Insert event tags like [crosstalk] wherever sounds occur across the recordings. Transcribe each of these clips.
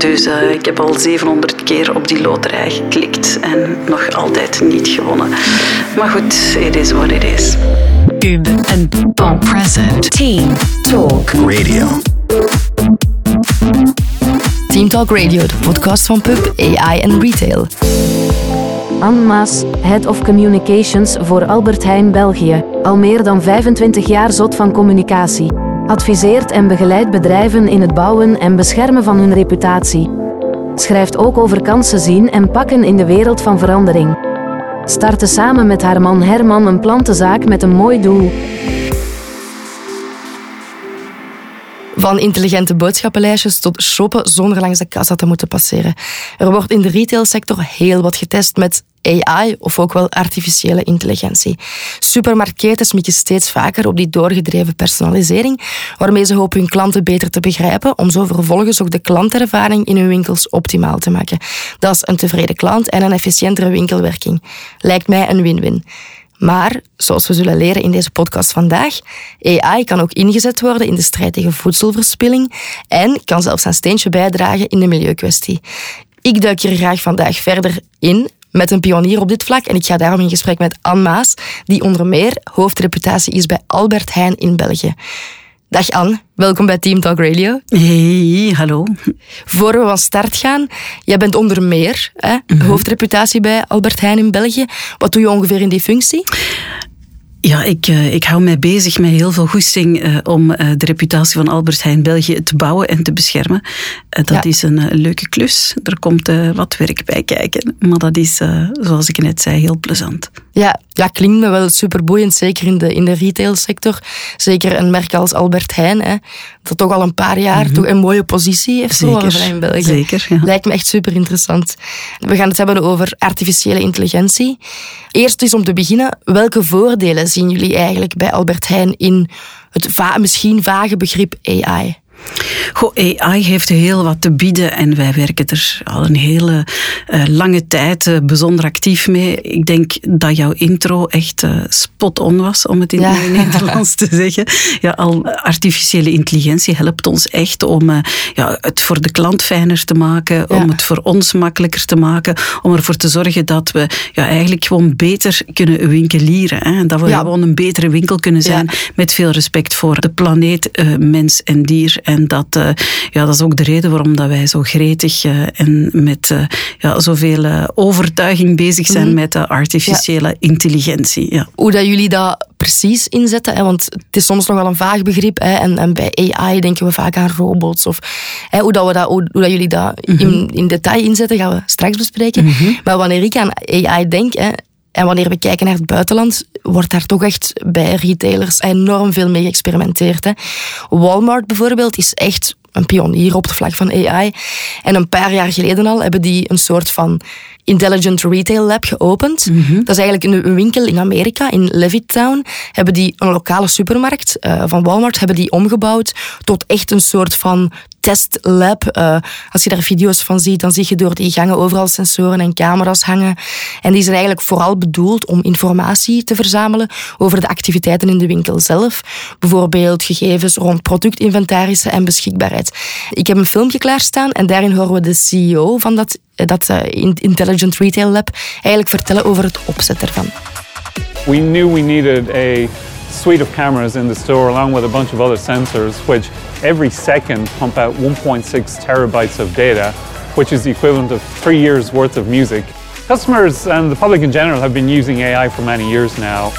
Dus uh, ik heb al 700 keer op die loterij geklikt en nog altijd niet gewonnen. Maar goed, it is what it is. Cube and Bon Present. Team Talk Radio. Team Talk Radio, de podcast van Pub, AI en Retail. Anne Maas, Head of Communications voor Albert Heijn België. Al meer dan 25 jaar zot van communicatie. Adviseert en begeleidt bedrijven in het bouwen en beschermen van hun reputatie. Schrijft ook over kansen zien en pakken in de wereld van verandering. Startte samen met haar man Herman een plantenzaak met een mooi doel. Van intelligente boodschappenlijstjes tot shoppen zonder langs de kassa te moeten passeren. Er wordt in de retailsector heel wat getest met AI of ook wel artificiële intelligentie. Supermarktketens mikken steeds vaker op die doorgedreven personalisering, waarmee ze hopen hun klanten beter te begrijpen, om zo vervolgens ook de klantervaring in hun winkels optimaal te maken. Dat is een tevreden klant en een efficiëntere winkelwerking. Lijkt mij een win-win. Maar, zoals we zullen leren in deze podcast vandaag, AI kan ook ingezet worden in de strijd tegen voedselverspilling en kan zelfs een steentje bijdragen in de milieukwestie. Ik duik hier graag vandaag verder in met een pionier op dit vlak en ik ga daarom in gesprek met Anne Maas, die onder meer hoofdreputatie is bij Albert Heijn in België. Dag Anne, welkom bij Team Talk Radio. Hey, hallo. Voor we van start gaan, jij bent onder meer hè, mhm. hoofdreputatie bij Albert Heijn in België. Wat doe je ongeveer in die functie? Ja, ik, uh, ik hou mij bezig met heel veel goesting uh, om uh, de reputatie van Albert Heijn België te bouwen en te beschermen. dat ja. is een leuke klus. Er komt wat werk bij kijken. Maar dat is, zoals ik net zei, heel plezant. Ja, ja klinkt me wel superboeiend, zeker in de, in de retailsector. Zeker een merk als Albert Heijn, hè, dat toch al een paar jaar mm toch een mooie positie heeft zeker, in België. Zeker, ja. Lijkt me echt super interessant. We gaan het hebben over artificiële intelligentie. Eerst is om te beginnen, welke voordelen zien jullie eigenlijk bij Albert Heijn in het va misschien vage begrip AI? Goh, AI heeft heel wat te bieden en wij werken er al een hele uh, lange tijd uh, bijzonder actief mee. Ik denk dat jouw intro echt uh, spot on was, om het in ja. het [laughs] Nederlands te zeggen. Ja, al artificiële intelligentie helpt ons echt om ja, het voor de klant fijner te maken, ja. om het voor ons makkelijker te maken, om ervoor te zorgen dat we ja, eigenlijk gewoon beter kunnen winkelieren. Hè? Dat we ja. gewoon een betere winkel kunnen zijn met veel respect voor de planeet, mens en dier. En dat, uh, ja, dat is ook de reden waarom dat wij zo gretig uh, en met uh, ja, zoveel overtuiging bezig zijn mm. met de artificiële ja. intelligentie. Ja. Hoe dat jullie dat precies inzetten, hè, want het is soms nogal een vaag begrip. Hè, en, en, bij AI denken we vaak aan robots. Of, hè, hoe, dat we dat, hoe, hoe dat jullie dat mm -hmm. in, in, detail inzetten, gaan we straks bespreken. Mm -hmm. Maar wanneer ik aan AI denk, hè, en wanneer we kijken naar het buitenland, wordt daar toch echt bij retailers enorm veel mee geëxperimenteerd. Hè. Walmart bijvoorbeeld is echt een pionier op de vlak van AI. En een paar jaar geleden al hebben die een soort van Intelligent Retail Lab geopend. Mm -hmm. Dat is eigenlijk een winkel in Amerika, in Levittown. Hebben die een lokale supermarkt uh, van Walmart hebben die omgebouwd tot echt een soort van testlab. Uh, als je daar video's van ziet, dan zie je door die gangen overal sensoren en camera's hangen. En die zijn eigenlijk vooral bedoeld om informatie te verzamelen over de activiteiten in de winkel zelf. Bijvoorbeeld gegevens rond productinventarissen en beschikbaarheid. Ik heb een filmpje klaarstaan en daarin horen we de CEO van dat, dat uh, Intelligent Retail Lab eigenlijk vertellen over het opzet ervan. We knew we needed a suite of cameras in the store along with a bunch of other sensors which every second pump out 1.6 terabytes of data which is the equivalent of three years worth of music. Customers and the public in general have been using AI for many years now.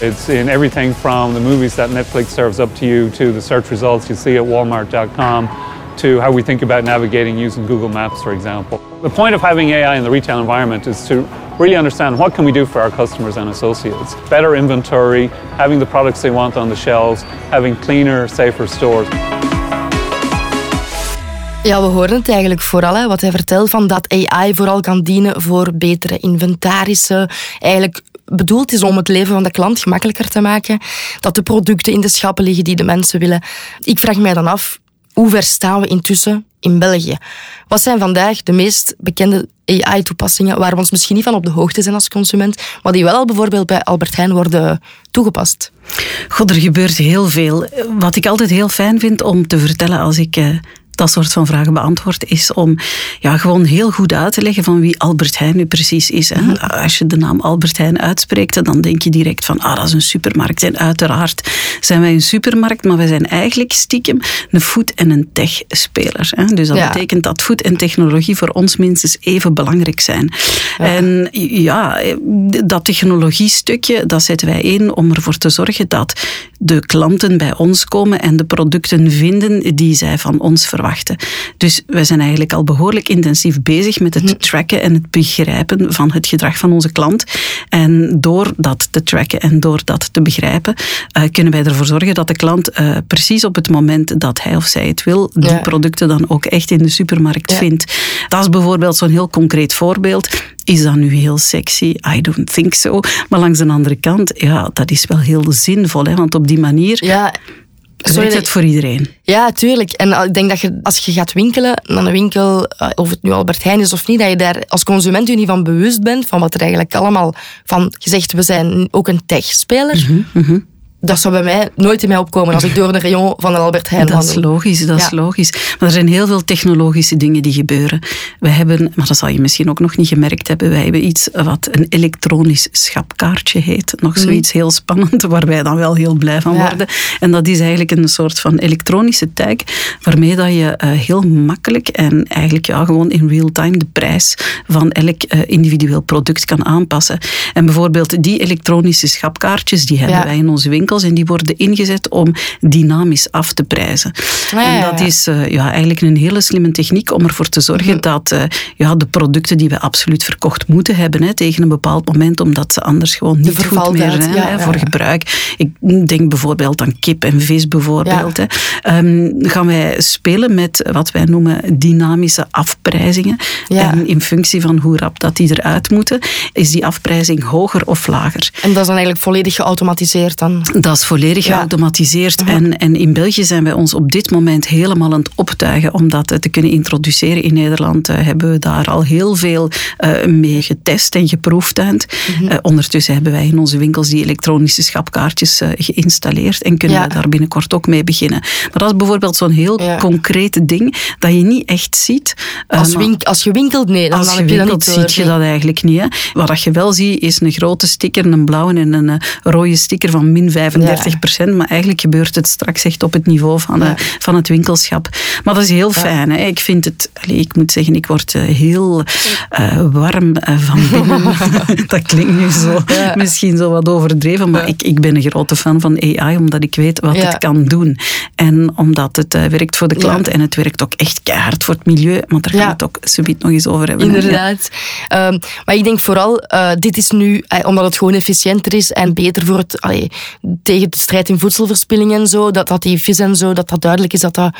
It's in everything from the movies that Netflix serves up to you to the search results you see at walmart.com to how we think about navigating using Google Maps, for example. The point of having AI in the retail environment is to really understand what can we do for our customers and associates. Better inventory, having the products they want on the shelves, having cleaner, safer stores. Ja, we horen het eigenlijk vooral, hè, wat hij vertelt, van dat AI vooral kan dienen voor betere inventarissen. Eigenlijk bedoeld is om het leven van de klant gemakkelijker te maken. Dat de producten in de schappen liggen die de mensen willen. Ik vraag mij dan af, hoe ver staan we intussen in België. Wat zijn vandaag de meest bekende AI-toepassingen waar we ons misschien niet van op de hoogte zijn als consument, maar die wel al bijvoorbeeld bij Albert Heijn worden toegepast? God, er gebeurt heel veel. Wat ik altijd heel fijn vind om te vertellen als ik eh, dat soort van vragen beantwoord, is om ja, gewoon heel goed uit te leggen van wie Albert Heijn nu precies is. Hè. Mhm. Als je de naam Albert Heijn uitspreekt, dan denk je direct van ah, dat is een supermarkt. En uiteraard zijn wij een supermarkt, maar wij zijn eigenlijk stiekem een food- en een tech-speler. Hè. Dus dat Ja. betekent dat food en technologie voor ons minstens even belangrijk zijn. En ja, dat technologiestukje, dat zetten wij in om ervoor te zorgen dat de klanten bij ons komen en de producten vinden die zij van ons verwachten. Dus wij zijn eigenlijk al behoorlijk intensief bezig met het tracken en het begrijpen van het gedrag van onze klant. En door dat te tracken en door dat te begrijpen, eh, kunnen wij ervoor zorgen dat de klant eh, precies op het moment dat hij of zij het wil, die Ja. producten dan ook echt in de supermarkt Ja. vindt. Dat is bijvoorbeeld zo'n heel concreet voorbeeld. Is dat nu heel sexy? I don't think so. Maar langs de andere kant, ja, dat is wel heel zinvol. Hè? Want op die manier Ja, sorry, het voor iedereen. Ja, tuurlijk. En ik denk dat je, als je gaat winkelen naar een winkel, eh, of het nu Albert Heijn is of niet, dat je daar als consument je niet van bewust bent van wat er eigenlijk allemaal van gezegd, we zijn ook een tech-speler. Mhm, Dat zou bij mij nooit in mij opkomen als ik door een rayon van een Albert Heijn Dat is logisch, dat is logisch. Maar er zijn heel veel technologische dingen die gebeuren. We hebben, maar dat zal je misschien ook nog niet gemerkt hebben, wij hebben iets wat een elektronisch schapkaartje heet. Nog zoiets heel spannend, waar wij dan wel heel blij van Mhm. Ja. worden. En dat is eigenlijk een soort van elektronische tag, waarmee dat je eh, heel makkelijk en eigenlijk ja, gewoon in real time de prijs van elk eh, individueel product kan aanpassen. En bijvoorbeeld die elektronische schapkaartjes, die hebben Ja. wij in onze winkels en die worden ingezet om dynamisch af te prijzen. Ah, ja, en dat is eh, ja, eigenlijk een hele slimme techniek om ervoor te zorgen Mhm. dat eh, ja, de producten die we absoluut verkocht moeten hebben hè, tegen een bepaald moment, omdat ze anders gewoon niet goed meer zijn voor gebruik. Ik denk bijvoorbeeld aan kip en vis bijvoorbeeld. Hè. Ehm, gaan wij spelen met wat wij noemen dynamische afprijzingen. En in functie van hoe rap dat die eruit moeten, is die afprijzing hoger of lager. En dat is dan eigenlijk volledig geautomatiseerd dan. Dat is volledig Ja. geautomatiseerd. En, en in België zijn wij ons op dit moment helemaal aan het optuigen om dat eh, te kunnen introduceren. In Nederland eh, hebben we daar al heel veel eh, mee getest en geproeftuind. Eh, ondertussen hebben wij in onze winkels die elektronische schapkaartjes geïnstalleerd en kunnen Ja. we daar binnenkort ook mee beginnen. Maar dat is bijvoorbeeld zo'n heel concreet ding dat je niet echt ziet. Als, wink, als je winkelt, nee, dan, als je winkelt, ziet je dat eigenlijk niet. Hè. Wat dat je wel ziet, is een grote sticker, een blauwe en een rode sticker van min 35% Maar eigenlijk gebeurt het straks echt op het niveau van, van het winkelschap. Maar dat is heel fijn. Hè. Ik vind het, ik moet zeggen, ik word eh, heel eh, warm eh, van binnen. [laughs] dat klinkt nu zo, misschien zo wat overdreven, maar ik, ik ben een grote fan van AI, omdat ik weet wat het kan doen. En omdat het werkt voor de klant en het werkt ook echt keihard voor het milieu. Maar daar gaan we het ook subiet nog eens over hebben. Inderdaad. Ehm, maar ik denk vooral, dit is nu, omdat het gewoon efficiënter is en beter voor het, allee, tegen de strijd in voedselverspilling en zo, dat, dat die vis en zo, dat dat duidelijk is dat, dat,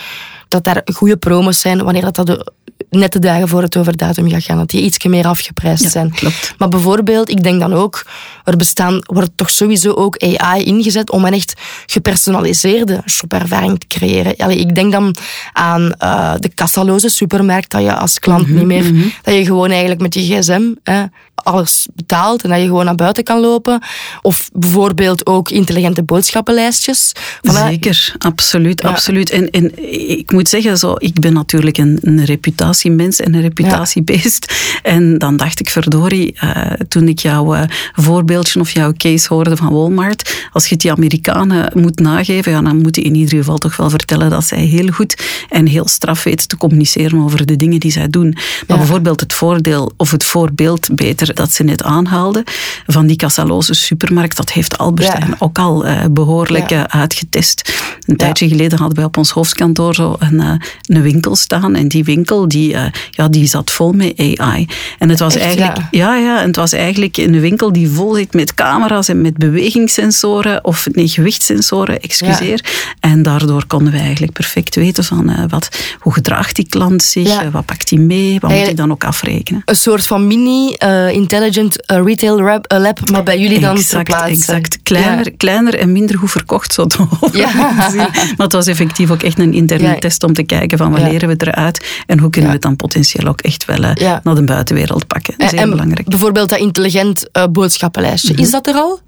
dat daar goede promos zijn wanneer dat, dat de, net de dagen voor het overdatum gaat gaan, dat die iets meer afgeprijsd Ja, zijn. klopt. Maar bijvoorbeeld, ik denk dan ook, er bestaan, wordt toch sowieso ook AI ingezet om een echt gepersonaliseerde shopervaring te creëren. Allee, ik denk dan aan eh, de kassaloze supermarkt, dat je als klant Mhm, niet meer, dat je gewoon eigenlijk met je gsm hè, alles betaalt en dat je gewoon naar buiten kan lopen. Of bijvoorbeeld ook intelligente boodschappenlijstjes. Van, Zeker, absoluut, Ja. absoluut. En, en ik moet zeggen, zo, ik ben natuurlijk een, een reputatiemens en een reputatiebeest. En dan dacht ik, verdorie, eh, toen ik jouw eh, voorbeeldje of jouw case hoorde van Walmart, als je het die Amerikanen moet nageven, ja, dan moet je in ieder geval toch wel vertellen dat zij heel goed en heel straf weet te communiceren over de dingen die zij doen. Maar Ja. bijvoorbeeld het voordeel, of het voorbeeld beter, dat ze net aanhaalde, van die kassaloze supermarkt, dat heeft Albert Ja. Heijn ook al eh, behoorlijk eh, uitgetest. Een tijdje geleden hadden wij op ons hoofdkantoor zo een, eh, een winkel staan. En die winkel die, eh, ja, die zat vol met AI. En het was Echt, eigenlijk, ja? ja, ja, en het was eigenlijk een winkel die vol zit met camera's en met bewegingssensoren, of nee, gewichtssensoren, excuseer. En daardoor konden we eigenlijk perfect weten van eh, wat, hoe gedraagt die klant zich, Ja. wat pakt hij mee, wat moet hij dan ook afrekenen. Een soort van mini intelligent eh, retail eh, lab, maar bij jullie dan exact, exact. Kleiner, Ja. kleiner en minder goed verkocht, zo te. Ja. [laughs] Maar het was effectief ook echt een interne Ja. Test om te kijken van wat Ja. leren we eruit en hoe kunnen we het dan potentieel ook echt wel eh, naar de buitenwereld pakken. En- Zeer en belangrijk. Bijvoorbeeld dat intelligent eh, boodschappenlijstje. Mhm. Is dat er al?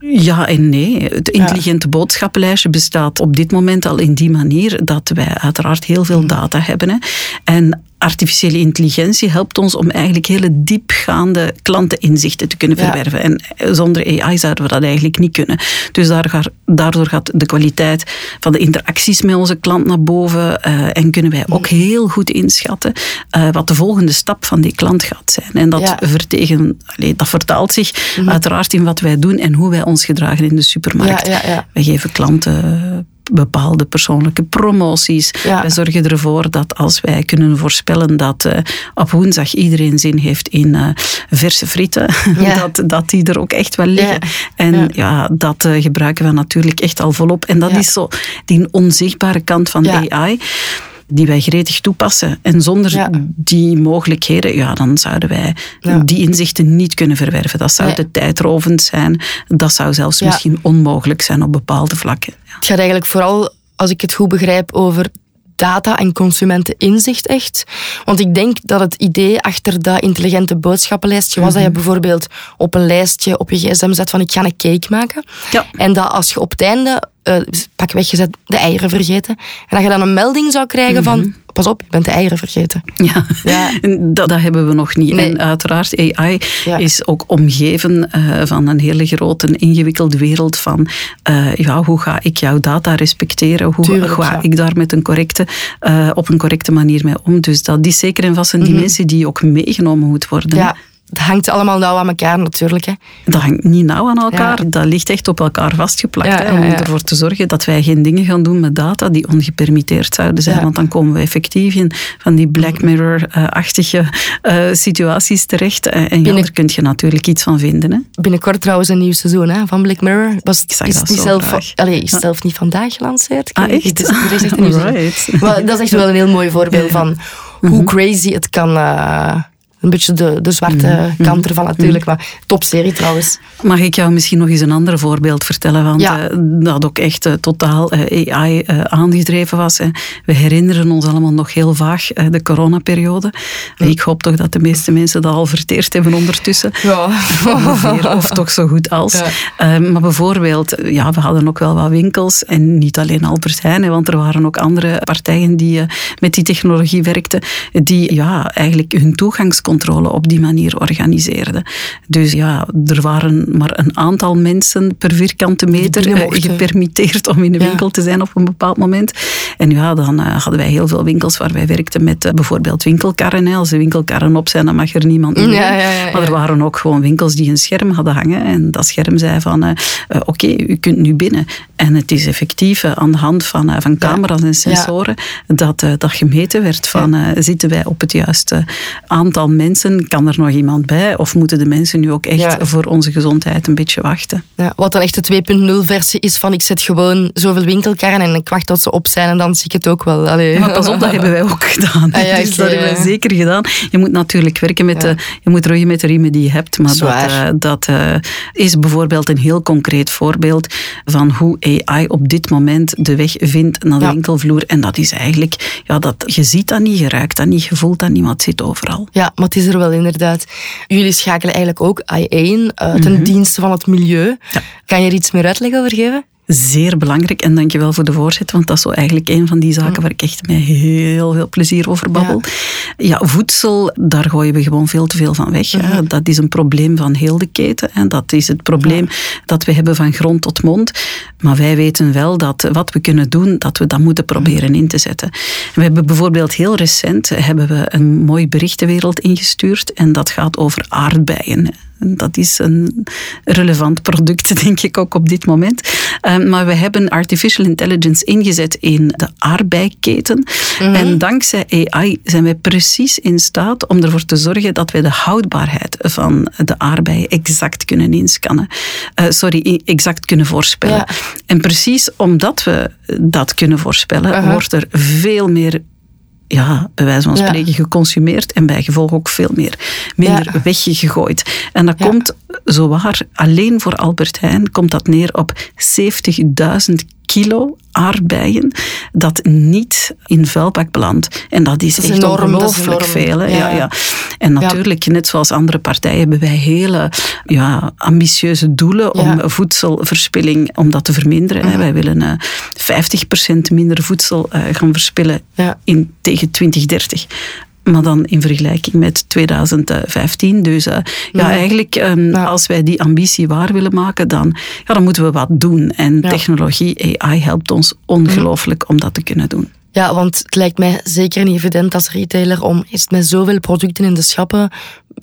Ja en nee. Het intelligente boodschappenlijstje bestaat op dit moment al in die manier dat wij uiteraard heel veel Mhm. data hebben. Hè. En artificiële intelligentie helpt ons om eigenlijk hele diepgaande klanteninzichten te kunnen Ja. verwerven. En zonder AI zouden we dat eigenlijk niet kunnen. Dus daardoor gaat de kwaliteit van de interacties met onze klant naar boven. eh, en kunnen wij ook Mhm. heel goed inschatten eh, wat de volgende stap van die klant gaat zijn. En dat, Ja. vertegen, allee, dat vertaalt zich uiteraard in wat wij doen en hoe wij ons gedragen in de supermarkt. Ja. Wij geven klanten bepaalde persoonlijke promoties. Ja. Wij zorgen ervoor dat als wij kunnen voorspellen dat eh, op woensdag iedereen zin heeft in eh, verse frieten, [laughs] Ja. dat, dat die er ook echt wel liggen. Ja. En Ja. dat eh, gebruiken we natuurlijk echt al volop. En dat is zo die onzichtbare kant van. AI die wij gretig toepassen. En zonder Ja. die mogelijkheden, ja, dan zouden wij Ja. die inzichten niet kunnen verwerven. Dat zou Nee. te tijdrovend zijn. Dat zou zelfs misschien onmogelijk zijn op bepaalde vlakken. Ja. Het gaat eigenlijk vooral, als ik het goed begrijp, over data en consumenteninzicht echt. Want ik denk dat het idee achter dat intelligente boodschappenlijstje was dat je bijvoorbeeld op een lijstje op je gsm zet van ik ga een cake maken. Ja. En dat als je op het einde, eh pak weggezet, de eieren vergeten. En dat je dan een melding zou krijgen van pas op, je bent de eieren vergeten. Ja, Ja. Dat, dat hebben we nog niet. Nee. En uiteraard, AI Ja. is ook omgeven eh, van een hele grote, ingewikkelde wereld van eh, ja, hoe ga ik jouw data respecteren? Hoe Tuurlijk, ga ja. ik daar met een correcte, eh, op een correcte manier mee om? Dus dat is zeker en vast een dimensie die ook meegenomen moet worden. Mhm. Ja, het hangt allemaal nauw aan elkaar natuurlijk. Hè. Dat hangt niet nauw aan elkaar. Ja. Dat ligt echt op elkaar vastgeplakt. Ja, hè, ja, om ja. ervoor te zorgen dat wij geen dingen gaan doen met data die ongepermitteerd zouden zijn. Want dan komen we effectief in van die Black Mirror-achtige eh, situaties terecht. Eh, en Binnen- daar kun je natuurlijk iets van vinden. Hè. Binnenkort trouwens een nieuw seizoen hè, van Black Mirror. Was, Ik zag is dat zo zelf, allee, is zelf niet vandaag gelanceerd. Ah, echt? Er is een [laughs] nieuw. Maar dat is echt wel een heel mooi voorbeeld. [laughs] Mhm. van hoe crazy het kan. eh, een beetje de, de zwarte Mhm. kant ervan natuurlijk. Maar topserie trouwens. Mag ik jou misschien nog eens een ander voorbeeld vertellen? Want Ja. eh, dat ook echt eh, totaal eh, AI aangedreven was. Hè. We herinneren ons allemaal nog heel vaag de coronaperiode. Ik hoop toch dat de meeste mensen dat al verteerd hebben ondertussen. Ja. [laughs] ongeveer, of toch zo goed als. Ja. Maar bijvoorbeeld, ja, we hadden ook wel wat winkels en niet alleen Albert Heijn, hè, want er waren ook andere partijen die met die technologie werkten, die ja, eigenlijk hun toegangscontrole op die manier organiseerden. Dus ja, er waren maar een aantal mensen per vierkante meter eh, gepermitteerd om in de Ja. winkel te zijn op een bepaald moment. En ja, dan eh, hadden wij heel veel winkels waar wij werkten met eh, bijvoorbeeld winkelkarren. Als de winkelkarren op zijn, dan mag er niemand in. Ja, ja, ja, Maar er waren ook gewoon winkels die een scherm hadden hangen. En dat scherm zei van, oké, u kunt nu binnen. En het is effectief aan de hand van, van camera's en sensoren dat, dat gemeten werd van, zitten wij op het juiste aantal mensen? Kan er nog iemand bij? Of moeten de mensen nu ook echt Ja. voor onze gezondheid een beetje wachten? Ja, wat dan echt de 2.0 versie is van ik zet gewoon zoveel winkelkarren en ik wacht tot ze op zijn en dan zie ik het ook wel. Allee. Maar pas op, dat hebben wij ook gedaan. [laughs] Ah ja, dus dat hebben wij zeker gedaan. Je moet natuurlijk werken met de, je moet roeien met de riemen die je hebt. Maar dat, Zwaar. eh, dat eh, is bijvoorbeeld een heel concreet voorbeeld van hoe AI op dit moment de weg vindt naar de winkelvloer. En dat is eigenlijk, ja, dat, je ziet dat niet, je ruikt dat niet, je voelt dat niet, maar het zit overal. Ja, maar het is er wel inderdaad. Jullie schakelen eigenlijk ook AI in eh, ten Mhm. dienste van het milieu. Kan je er iets meer uitleg over geven? Zeer belangrijk en dankjewel voor de voorzet, want dat is zo eigenlijk een van die zaken waar ik echt met heel veel plezier over babbel. Ja, voedsel, daar gooien we gewoon veel te veel van weg. hè. Dat is een probleem van heel de keten. En dat is het probleem dat we hebben van grond tot mond. Maar wij weten wel dat wat we kunnen doen, dat we dat moeten proberen in te zetten. We hebben bijvoorbeeld heel recent hebben we een mooi bericht de wereld ingestuurd en dat gaat over aardbeien. Dat is een relevant product, [laughs] denk ik ook op dit moment. Um, maar we hebben artificial intelligence ingezet in de aardbeiketen. En dankzij AI zijn wij precies in staat om ervoor te zorgen dat wij de houdbaarheid van de aardbeien exact kunnen inscannen. Uh, sorry, exact kunnen voorspellen. Ja. En precies omdat we dat kunnen voorspellen, Aha. wordt er veel meer ja, bij wijze van Ja. spreken geconsumeerd en bij gevolg ook veel meer minder Ja. weggegooid. En dat Ja. komt zowaar alleen voor Albert Heijn komt dat neer op 70.000 kilo aardbeien dat niet in vuilbak belandt. En dat is, Dat is echt enorm, is ongelooflijk veel. Hè? Ja. Ja. Ja, En natuurlijk, net zoals andere partijen, hebben wij hele ja, ambitieuze doelen om. Mhm. voedselverspilling om dat te verminderen. hè. Wij willen eh 50% minder voedsel eh, gaan verspillen in, tegen 2030. Maar dan in vergelijking met 2015. Dus eh, ja, eigenlijk, ehm, Ja. als wij die ambitie waar willen maken, dan, ja, dan moeten we wat doen. En Ja. technologie, AI, helpt ons ongelooflijk om dat te kunnen doen. Ja, want het lijkt mij zeker niet evident als retailer om eerst met zoveel producten in de schappen,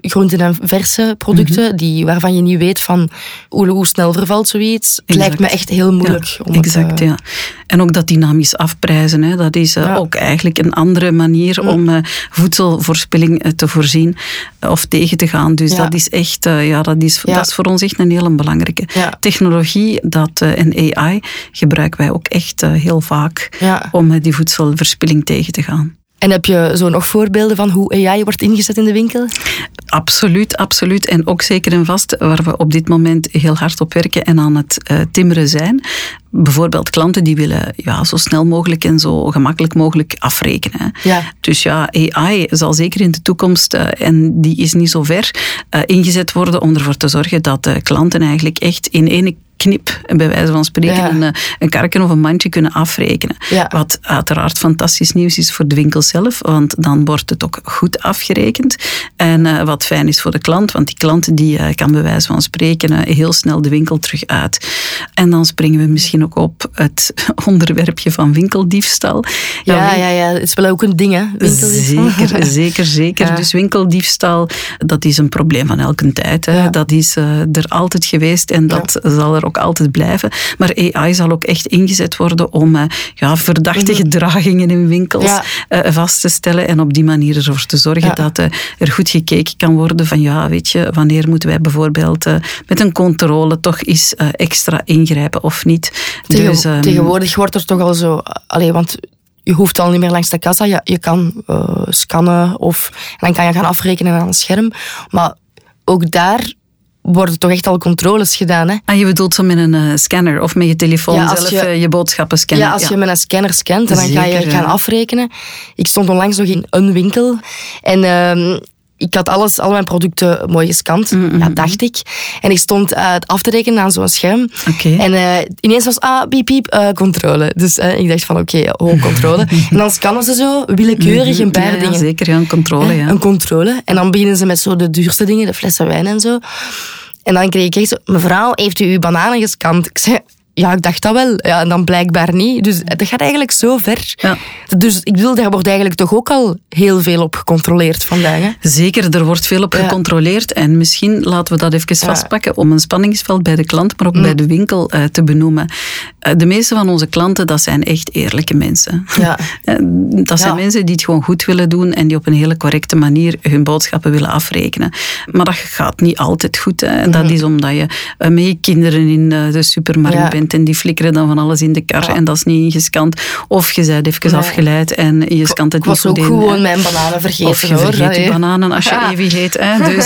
groenten en verse producten, Mhm. die, waarvan je niet weet van hoe, hoe snel vervalt zoiets. Het lijkt me echt heel moeilijk. Ja, om het, exact, ja. En ook dat dynamisch afprijzen, hè, dat is eh, Ja. ook eigenlijk een andere manier om eh, voedselverspilling eh, te voorzien of tegen te gaan. Dus dat is echt, ja, dat is, dat is voor ons echt een hele belangrijke. Technologie dat, en AI gebruiken wij ook echt heel vaak om die voedselverspilling tegen te gaan. En heb je zo nog voorbeelden van hoe AI wordt ingezet in de winkel? Absoluut, absoluut. En ook zeker en vast waar we op dit moment heel hard op werken en aan het eh, timmeren zijn. Bijvoorbeeld klanten die willen ja, zo snel mogelijk en zo gemakkelijk mogelijk afrekenen. Ja. Dus ja, AI zal zeker in de toekomst, eh, en die is niet zo ver, eh, ingezet worden om ervoor te zorgen dat eh, klanten eigenlijk echt in ene knip, bij wijze van spreken, Ja. een, eh, een karken of een mandje kunnen afrekenen. Ja. Wat uiteraard fantastisch nieuws is voor de winkel zelf, want dan wordt het ook goed afgerekend. En eh, wat fijn is voor de klant, want die klant die, eh, kan bij wijze van spreken heel snel de winkel terug uit. En dan springen we misschien ook op het [laughs] onderwerpje van winkeldiefstal. Ja, ja, ja, het is wel ook een ding, hè? [laughs] Zeker, zeker, zeker. Dus winkeldiefstal, dat is een probleem van elke tijd. Hè. Dat is er altijd geweest en dat zal er ook altijd blijven. Maar AI zal ook echt ingezet worden om eh, ja, verdachte gedragingen in winkels Mhm. Ja. eh, vast te stellen en op die manier ervoor te zorgen Ja. dat eh, er goed gekeken kan worden van ja, weet je, wanneer moeten wij bijvoorbeeld met een controle toch eens extra ingrijpen of niet. Tegen- dus, ehm, tegenwoordig wordt er toch al zo... Allee, want je hoeft al niet meer langs de kassa. Je, je kan scannen of en dan kan je gaan afrekenen aan een scherm. Maar ook daar worden toch echt al controles gedaan. Hè? Ah, je bedoelt zo met een eh, scanner of met je telefoon Ja, zelf je- eh, je boodschappen scannen. Ja, als je met een scanner scant en dan ga je gaan afrekenen. Ik stond onlangs nog in een winkel en ehm, ik had alles, al mijn producten mooi gescand, Mm, ja, dacht ik. En ik stond het af te rekenen aan zo'n scherm. En eh, ineens was, ah, piep, piep, eh, controle. Dus ik dacht van, oké, oh, controle. [laughs] en dan scannen ze zo willekeurig een paar ja, ja, dingen. zeker, ja, een controle. Ja. Een controle. En dan beginnen ze met zo de duurste dingen, de flessen wijn en zo. En dan kreeg ik echt zo, mevrouw, heeft u uw bananen gescand? Ik zei, ja, ik dacht dat wel. Ja, en dan blijkbaar niet. Dus dat gaat eigenlijk zo ver. Ja. Dus ik bedoel, daar wordt eigenlijk toch ook al heel veel op gecontroleerd vandaag. Hè? Zeker, er wordt veel op Ja. gecontroleerd. En misschien laten we dat even vastpakken om een spanningsveld bij de klant, maar ook bij de winkel eh, te benoemen. Eh, de meeste van onze klanten, dat zijn echt eerlijke mensen. Ja. [laughs] Eh, dat zijn Ja. mensen die het gewoon goed willen doen en die op een hele correcte manier hun boodschappen willen afrekenen. Maar dat gaat niet altijd goed. Hè. En dat is omdat je eh, met je kinderen in de supermarkt Ja. bent en die flikkeren dan van alles in de kar en dat is niet ingescand. Of je bent even Nee. afgeleid en je scant het Ik was niet goed ook in. gewoon mijn bananen vergeten. Of je hoor. vergeet je bananen als je Ja. Evi heet. Hè? [laughs] Dus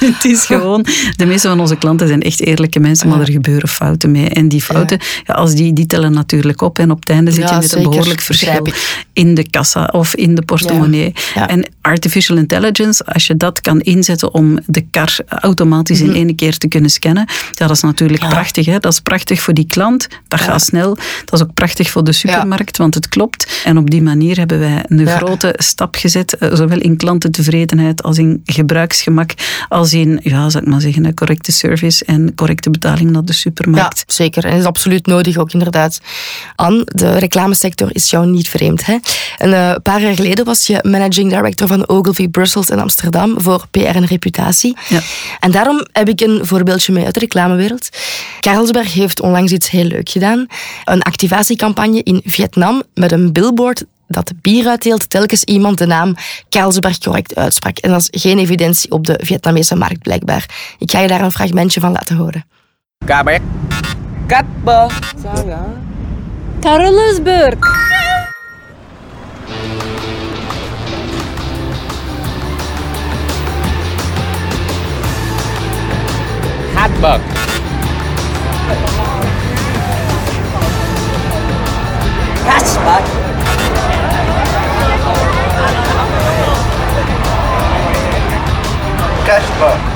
het is gewoon... De meeste van onze klanten zijn echt eerlijke mensen, maar er gebeuren fouten mee. En die fouten, ja, als die, die tellen natuurlijk op. En op het einde zit Ja, je met een behoorlijk verschil in de kassa of in de portemonnee. Ja. En artificial intelligence, als je dat kan inzetten om de kar automatisch in één keer te kunnen scannen, ja, dat is natuurlijk Mhm. Ja. prachtig. Hè? Dat is prachtig voor die klant. Dat gaat snel. Dat is ook prachtig voor de supermarkt, want het klopt. En op die manier hebben wij een Ja. grote stap gezet, eh, zowel in klantentevredenheid als in gebruiksgemak, als in, ja, zou ik maar zeggen, correcte service en correcte betaling naar de Ja, supermarkt. zeker. En dat is absoluut nodig ook, inderdaad. Anne, de reclamesector is jou niet vreemd. Hè? Een eh, paar jaar geleden was je managing director van Ogilvy Brussels en Amsterdam voor PR en reputatie. Ja. En daarom heb ik een voorbeeldje mee uit de reclamewereld. Carlsberg heeft onlangs iets heel leuk gedaan. Een activatiecampagne in Vietnam met een billboard dat bier uitdeelt telkens iemand de naam Carlsberg correct uitsprak. En dat is geen evidentie op de Vietnamese markt, blijkbaar. Ik ga je daar een fragmentje van laten horen. Katba. Saga. Karlsberg. Hatburg. Kasbah. Kasbah.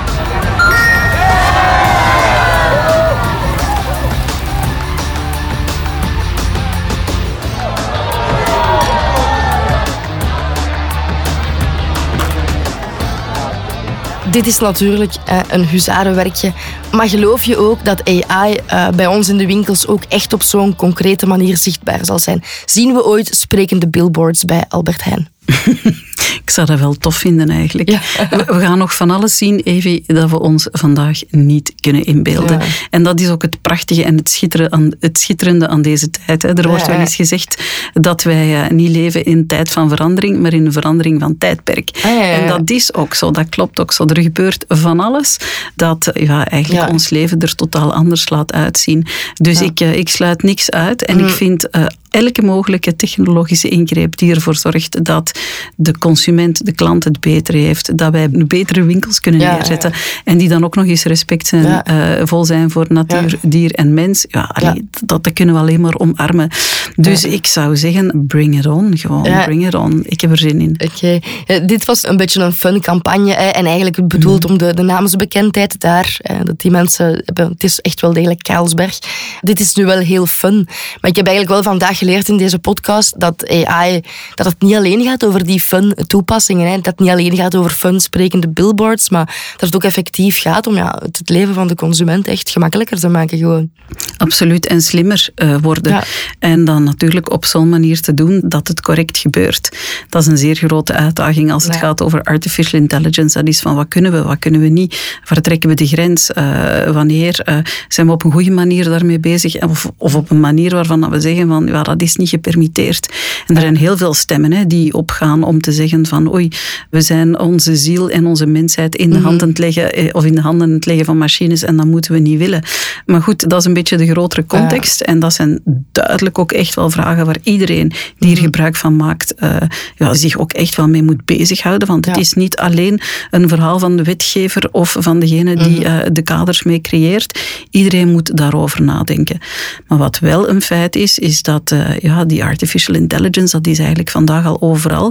Dit is natuurlijk eh, een huzarenwerkje. Maar geloof je ook dat AI eh, bij ons in de winkels ook echt op zo'n concrete manier zichtbaar zal zijn? Zien we ooit sprekende billboards bij Albert Heijn? Ik zou dat wel tof vinden eigenlijk. We, we gaan nog van alles zien, Evie, dat we ons vandaag niet kunnen inbeelden. Ja. En dat is ook het prachtige en het schitterende aan, het schitterende aan deze tijd. Hè. Er wordt Ja, wel eens gezegd dat wij eh, niet leven in een tijd van verandering, maar in een verandering van tijdperk. Ah. En dat is ook zo, dat klopt ook zo. Er gebeurt van alles dat eh, ja, eigenlijk ons leven er totaal anders laat uitzien. Dus ik, eh, ik sluit niks uit en Mm. ik vind eh, elke mogelijke technologische ingreep die ervoor zorgt dat de consument, de klant het beter heeft, dat wij betere winkels kunnen Ja, neerzetten en die dan ook nog eens respect zijn, eh, vol zijn voor natuur, dier en mens. Ja, allee, dat, dat kunnen we alleen maar omarmen. Dus ik zou zeggen, bring it on. Gewoon, bring it on. Ik heb er zin in. Oké, Eh, dit was een beetje een fun campagne hè, en eigenlijk bedoeld om de, de naamsbekendheid daar, eh, dat die mensen hebben, het is echt wel degelijk Kaalsberg. Dit is nu wel heel fun, maar ik heb eigenlijk wel vandaag geleerd in deze podcast dat AI, dat het niet alleen gaat over die fun toepassingen, hè, dat het niet alleen gaat over fun sprekende billboards, maar dat het ook effectief gaat om ja, het leven van de consument echt gemakkelijker te maken gewoon. Absoluut, en slimmer eh, worden. Ja. En dan natuurlijk op zo'n manier te doen dat het correct gebeurt. Dat is een zeer grote uitdaging als het Ja. gaat over artificial intelligence. Dat is van wat kunnen we, wat kunnen we niet? Waar trekken we de grens? Eh, wanneer eh, zijn we op een goede manier daarmee bezig? Of, of op een manier waarvan we zeggen van ja, dat is niet gepermitteerd. En er zijn heel veel stemmen hè, die opgaan om te zeggen van oei, we zijn onze ziel en onze mensheid in de Mhm. hand aan het leggen, eh, of in de handen aan het leggen van machines en dat moeten we niet willen. Maar goed, dat is een beetje de grotere context. En dat zijn duidelijk ook echt wel vragen waar iedereen die Mhm. er gebruik van maakt, eh, ja, zich ook echt wel mee moet bezighouden. Want het is niet alleen een verhaal van de wetgever of van degene die Mhm. eh, de kaders mee creëert. Iedereen moet daarover nadenken. Maar wat wel een feit is, is dat ja, die artificial intelligence, dat is eigenlijk vandaag al overal.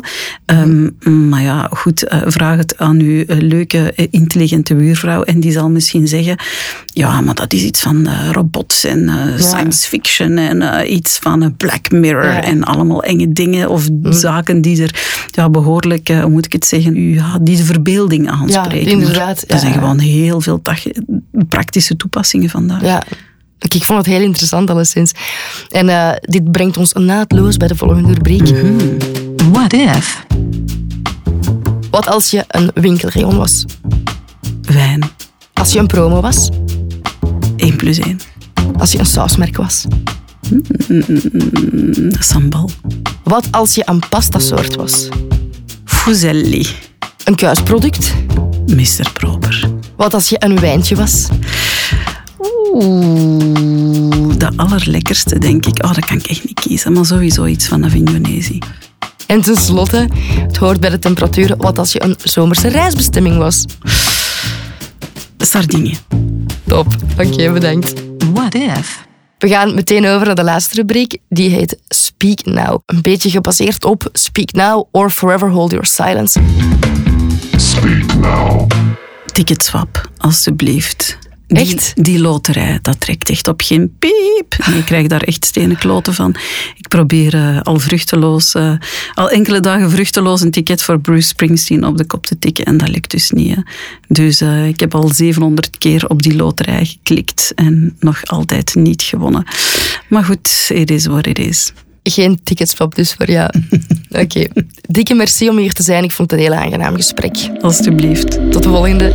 Ehm, maar ja, goed, eh, vraag het aan uw eh, leuke, eh, intelligente buurvrouw en die zal misschien zeggen, ja, maar dat is iets van robots en science fiction en iets van Black Mirror Ja. en allemaal enge dingen of zaken die er ja, behoorlijk, eh, hoe moet ik het zeggen, ja, die de verbeelding aanspreken. Maar inderdaad, Er ja. zijn gewoon heel veel praktische toepassingen vandaag. Ja, ik, vond het heel interessant alleszins. En dit brengt ons naadloos bij de volgende rubriek. What if? Wat als je een winkelrayon was? Wijn, Als je een promo was? 1 plus 1. Als je een sausmerk was? Sambal, Wat als je een pastasoort was? Fuselli, Een kuisproduct? Mr. Proper. Wat als je een wijntje was? Oeh, de allerlekkerste denk ik. Oh, dat kan ik echt niet kiezen, maar sowieso iets van Avignonesi. En tenslotte, het hoort bij de temperatuur, wat als je een zomerse reisbestemming was? Sardinië. Top, oké, bedankt. What if? We gaan meteen over naar de laatste rubriek. Die heet Speak Now. Een beetje gebaseerd op Speak Now or Forever Hold Your Silence. Ticketswap, alstublieft. Die, Echt? Die loterij, dat trekt echt op geen piep. Nee, ik krijg daar echt stenen kloten van. Ik probeer eh, al vruchteloos, eh, al enkele dagen vruchteloos een ticket voor Bruce Springsteen op de kop te tikken. En dat lukt dus niet. Hè. Dus eh, ik heb al 700 keer op die loterij geklikt en nog altijd niet gewonnen. Maar goed, it is what it is. Geen ticketswap dus voor jou. [laughs] Oké. Dikke merci om hier te zijn. Ik vond het een heel aangenaam gesprek. Alsjeblieft. Tot de volgende.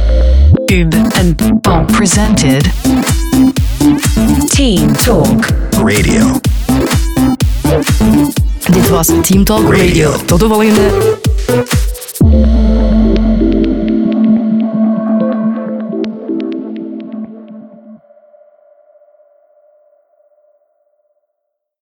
Ub and Bon presented Team Talk. Radio. Dit was Team Talk Radio. Tot de volgende.